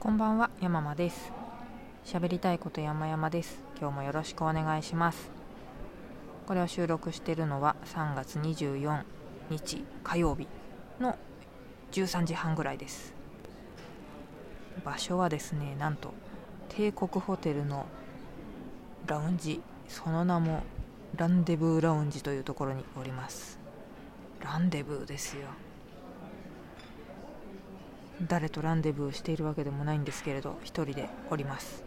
こんばんは、山間です。喋りたいこと山々です。今日もよろしくお願いします。これを収録しているのは3月24日火曜日の13時半ぐらいです。場所はですね、なんと帝国ホテルのラウンジ、その名もランデブーラウンジというところにおります。ランデブーですよ。誰とランデブーしているわけでもないんですけれど一人でおります。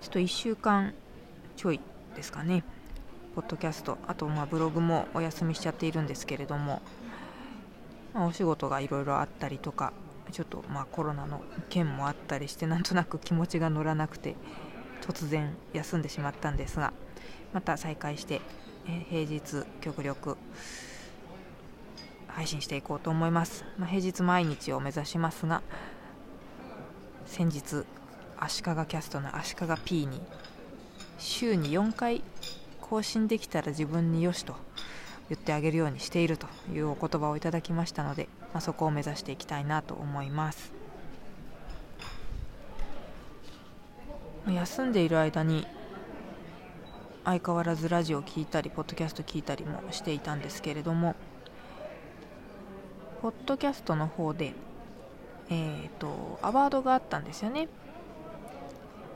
ちょっと1週間ちょいですかね。ポッドキャストあとまあブログもお休みしちゃっているんですけれども、まあ、お仕事がいろいろあったりとかちょっとまあコロナの件もあったりしてなんとなく気持ちが乗らなくて突然休んでしまったんですがまた再開して、え平日極力配信していこうと思います、まあ、平日毎日を目指しますが先日足利キャストの足利 P に週に4回更新できたら自分によしと言ってあげるようにしているというお言葉をいただきましたので、まあ、そこを目指していきたいなと思います。休んでいる間に相変わらずラジオを聞いたりポッドキャスト聞いたりもしていたんですけれどもポッドキャストの方で、えー、とアワードがあったんですよね。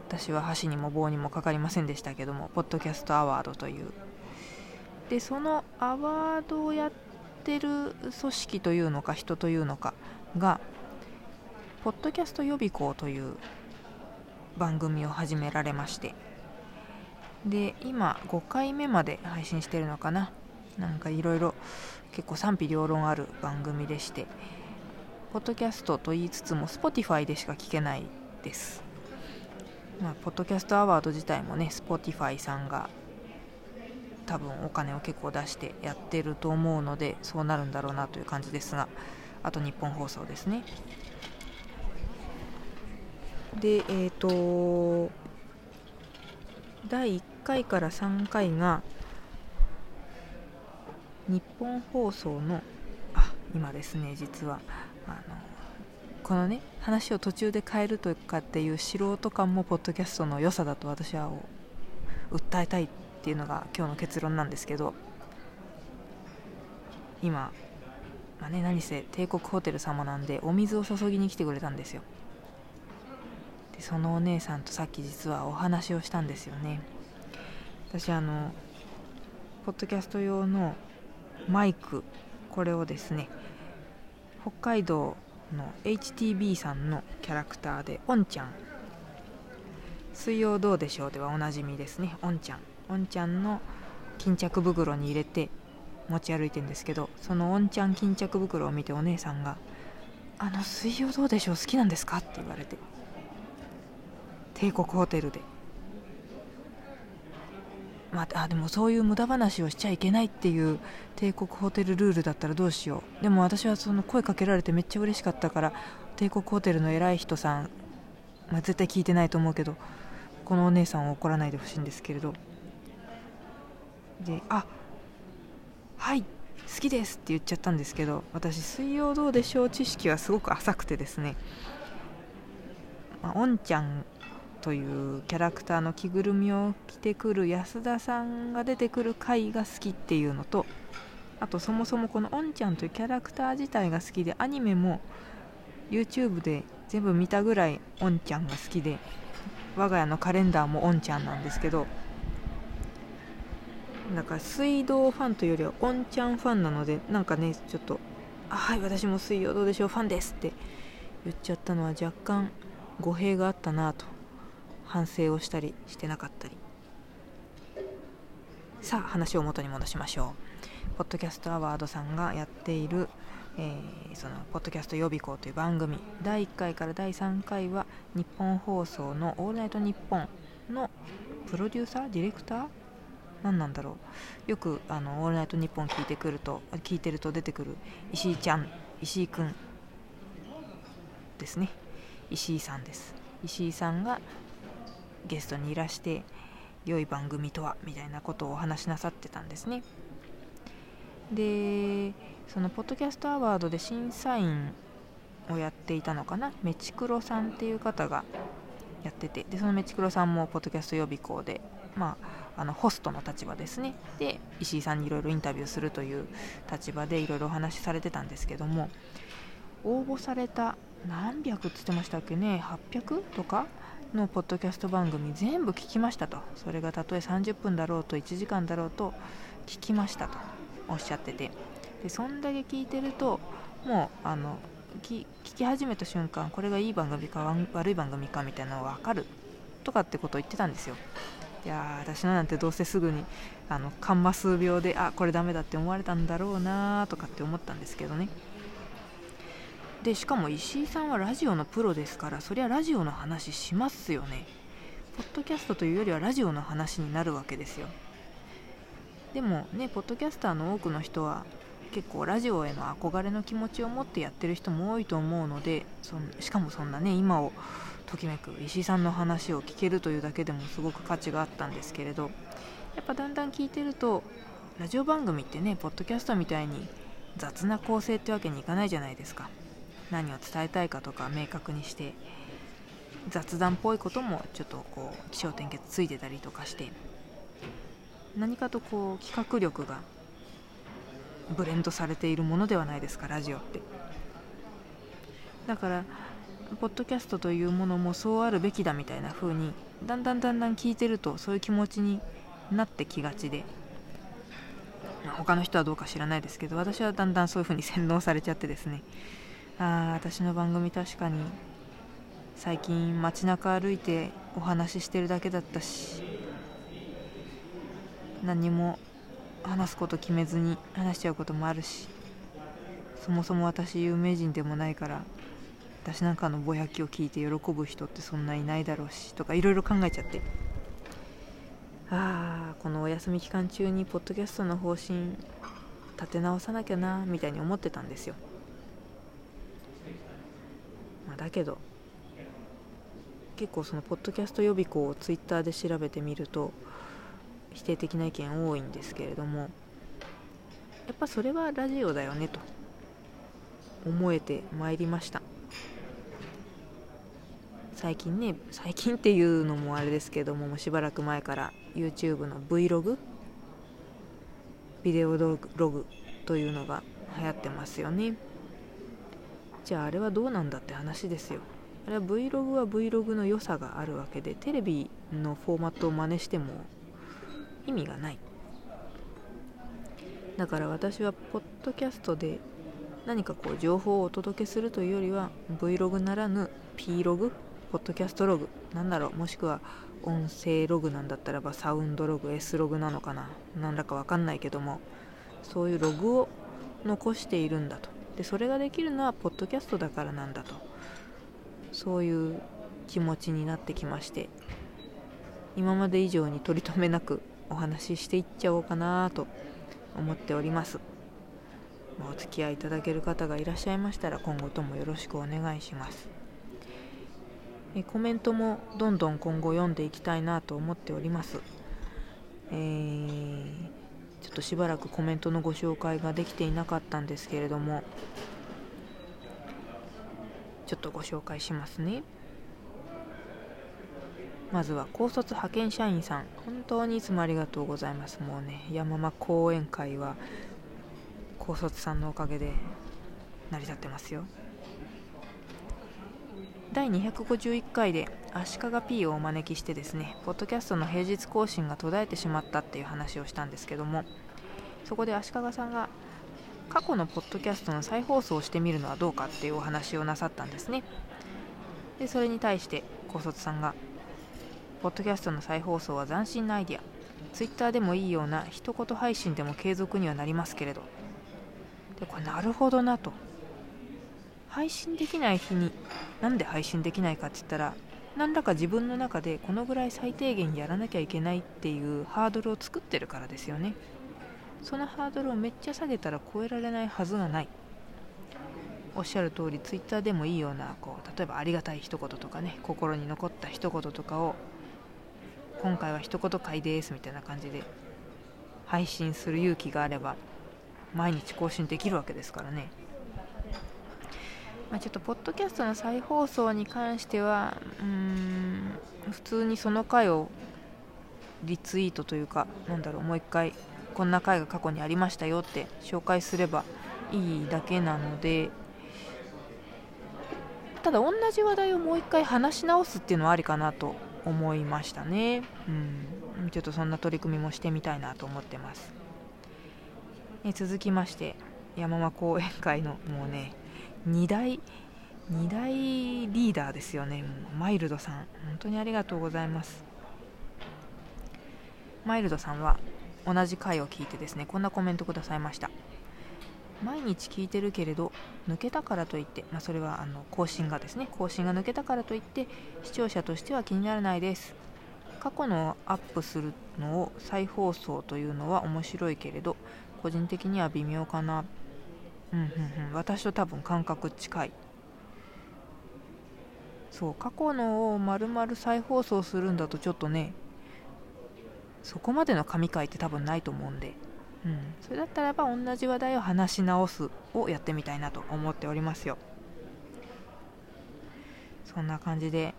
私は箸にも棒にもかかりませんでしたけどもポッドキャストアワードという。でそのアワードをやってる組織というのか人というのかがポッドキャスト予備校という番組を始められまして。で今5回目まで配信してるのかな。なんかいろいろ結構賛否両論ある番組でしてポッドキャストと言いつつも Spotify でしか聞けないです、まあ、ポッドキャストアワード自体もね Spotify さんが多分お金を結構出してやってると思うのでそうなるんだろうなという感じですがあと日本放送ですね。でえっ、と第1回から3回が日本放送のあ今ですね実は。あのこのね話を途中で変えるとかっていう素人感もポッドキャストの良さだと私は訴えたいっていうのが今日の結論なんですけど今、まあね、何せ帝国ホテル様なんでお水を注ぎに来てくれたんですよ。でそのお姉さんとさっき実はお話をしたんですよね。私あのポッドキャスト用のマイクこれをですね北海道の HTB さんのキャラクターでおんちゃん。水曜どうでしょうではおなじみですねおんちゃん。おんちゃんの巾着袋に入れて持ち歩いてんですけどそのおんちゃん巾着袋を見てお姉さんが「あの水曜どうでしょう好きなんですか?」って言われて帝国ホテルで。まあ、でもそういう無駄話をしちゃいけないっていう帝国ホテルルールだったらどうしよう。でも私はその声かけられてめっちゃ嬉しかったから帝国ホテルの偉い人さん、まあ、絶対聞いてないと思うけどこのお姉さんを怒らないでほしいんですけれど。で「あはい好きです」って言っちゃったんですけど私「水曜どうでしょう」知識はすごく浅くてですね、まあ、おんちゃんというキャラクターの着ぐるみを着てくる安田さんが出てくる回が好きっていうのとあとそもそもこのおんちゃんというキャラクター自体が好きでアニメも YouTube で全部見たぐらいおんちゃんが好きで我が家のカレンダーもおんちゃんなんですけどなんか水道ファンというよりはおんちゃんファンなのでなんかねちょっと「あはい私も水曜どうでしょうファンです」って言っちゃったのは若干語弊があったなと。反省をしたりしてなかったり。さあ話を元に戻しましょう。ポッドキャストアワードさんがやっている、えー、そのポッドキャスト予備校という番組。第1回から第3回は日本放送の「オールナイトニッポン」のプロデューサーディレクター？何なんだろう。よくあの「オールナイトニッポン」聞いてくると聞いてると出てくる石井ちゃん石井くんですね。石井さんです。石井さんがゲストにいらして良い番組とはみたいなことをお話しなさってたんですね。でそのポッドキャストアワードで審査員をやっていたのかな？メチクロさんっていう方がやっててでそのメチクロさんもポッドキャスト予備校で、まあ、あのホストの立場ですね。で石井さんにいろいろインタビューするという立場でいろいろお話しされてたんですけども応募された何百っつってましたっけね？800とか？のポッドキャスト番組全部聞きましたと。それがたとえ30分だろうと1時間だろうと聞きましたと。おっしゃってて。でそんだけ聞いてるともうあの聞き始めた瞬間これがいい番組か悪い番組かみたいなのが分かる。とかってことを言ってたんですよ。いや私のなんてどうせすぐにあのカンマ数秒であこれダメだって思われたんだろうなとかって思ったんですけどね。でしかも石井さんはラジオのプロですからそりゃラジオの話しますよね。ポッドキャストというよりはラジオの話になるわけですよ。でもねポッドキャスターの多くの人は結構ラジオへの憧れの気持ちを持ってやってる人も多いと思うのでそしかもそんなね今をときめく石井さんの話を聞けるというだけでもすごく価値があったんですけれどやっぱだんだん聞いてるとラジオ番組ってねポッドキャストみたいに雑な構成ってわけにいかないじゃないですか。何を伝えたいかとか明確にして雑談っぽいこともちょっとこう起承転結ついてたりとかして何かとこう企画力がブレンドされているものではないですかラジオって。だからポッドキャストというものもそうあるべきだみたいな風にだんだんだんだん聞いてるとそういう気持ちになってきがちで他の人はどうか知らないですけど私はだんだんそういう風に洗脳されちゃってですね。ああ私の番組確かに最近街中歩いてお話ししてるだけだったし何も話すこと決めずに話しちゃうこともあるしそもそも私有名人でもないから私なんかのぼやきを聞いて喜ぶ人ってそんないないだろうしとかいろいろ考えちゃって。ああこのお休み期間中にポッドキャストの方針立て直さなきゃなみたいに思ってたんですよ。だけど結構そのポッドキャスト予備校をツイッターで調べてみると否定的な意見多いんですけれどもやっぱそれはラジオだよねと思えてまいりました。最近ね最近っていうのもあれですけどもしばらく前から YouTube の Vlog ビデオログというのが流行ってますよね。じゃああれはどうなんだって話ですよ。あれは Vlog は Vlog の良さがあるわけでテレビのフォーマットを真似しても意味がない。だから私はポッドキャストで何かこう情報をお届けするというよりは Vlog ならぬ P ログポッドキャストログなんだろうもしくは音声ログなんだったらばサウンドログ S ログなのかな何だかわかんないけどもそういうログを残しているんだと。でそれができるのはポッドキャストだからなんだと。そういう気持ちになってきまして。今まで以上に取り留めなくお話ししていっちゃおうかなと思っております。お付き合いいただける方がいらっしゃいましたら今後ともよろしくお願いします。えコメントもどんどん今後読んでいきたいなと思っております。えーちょっとしばらくコメントのご紹介ができていなかったんですけれどもちょっとご紹介しますね。まずは高卒派遣社員さん。本当にいつもありがとうございます。もうね山間講演会は高卒さんのおかげで成り立ってますよ。第251回で足利 P をお招きしてですねポッドキャストの平日更新が途絶えてしまったっていう話をしたんですけどもそこで足利さんが過去のポッドキャストの再放送をしてみるのはどうかっていうお話をなさったんですね。でそれに対して高卒さんがポッドキャストの再放送は斬新なアイディア。ツイッターでもいいような一言配信でも継続にはなりますけれど。でこれなるほどなと。配信できない日になんで配信できないかって言ったら何らか自分の中でこのぐらい最低限やらなきゃいけないっていうハードルを作ってるからですよね。そのハードルをめっちゃ下げたら超えられないはずがない。おっしゃる通りツイッターでもいいようなこう例えばありがたい一言とかね心に残った一言とかを今回は一言会ですみたいな感じで配信する勇気があれば毎日更新できるわけですからね。まあ、ちょっとポッドキャストの再放送に関してはうん普通にその回をリツイートというかなんだろうもう一回こんな回が過去にありましたよって紹介すればいいだけなのでただ同じ話題をもう一回話し直すっていうのはありかなと思いましたね。うんちょっとそんな取り組みもしてみたいなと思ってます。え続きまして山間講演会のもうね2大2大リーダーですよね。マイルドさん。本当にありがとうございます。マイルドさんは同じ回を聞いてですねこんなコメントくださいました。毎日聞いてるけれど抜けたからといって、まあ、それはあの更新がですね更新が抜けたからといって視聴者としては気にならないです。過去のアップするのを再放送というのは面白いけれど個人的には微妙かな。うんうんうん。私と多分感覚近い。そう過去のを丸々再放送するんだとちょっとねそこまでの神回って多分ないと思うんで、うん、それだったらば同じ話題を話し直すをやってみたいなと思っておりますよ。そんな感じで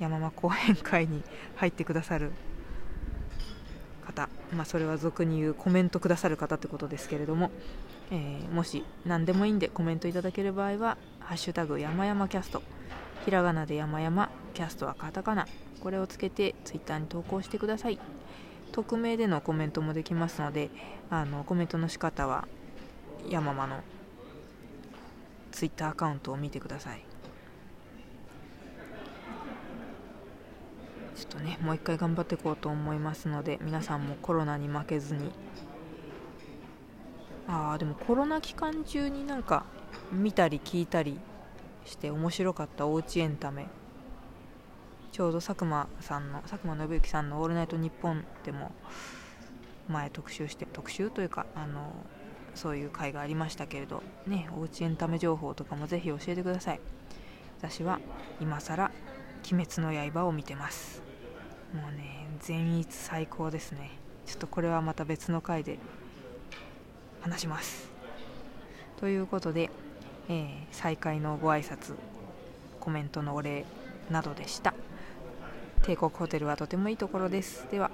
山間講演会に入ってくださる方、まあ、それは俗に言うコメントくださる方ってことですけれども、えー、もし何でもいいんでコメントいただける場合は「ハッシュタグ山々キャスト」ひらがなで山々キャストはカタカナ。これをつけてツイッターに投稿してください。匿名でのコメントもできますのであのコメントの仕方は山間のツイッターアカウントを見てください。ちょっとねもう一回頑張っていこうと思いますので皆さんもコロナに負けずにああでもコロナ期間中になんか見たり聞いたりして面白かったおう。ちエンタメちょう。ど佐久間さんの佐久間信之さんの「オールナイトニッポン」でも前特集して特集という。かあのそう。いう回がありましたけれどねおう。ちエンタメ情報とかもぜひ教えてください私は今更鬼滅の刃」を見てますもう。ね善逸最高ですねちょっとこれはまた別の回で話します。ということで、えー、再会のご挨拶コメントのお礼などでした。帝国ホテルはとてもいいところです。では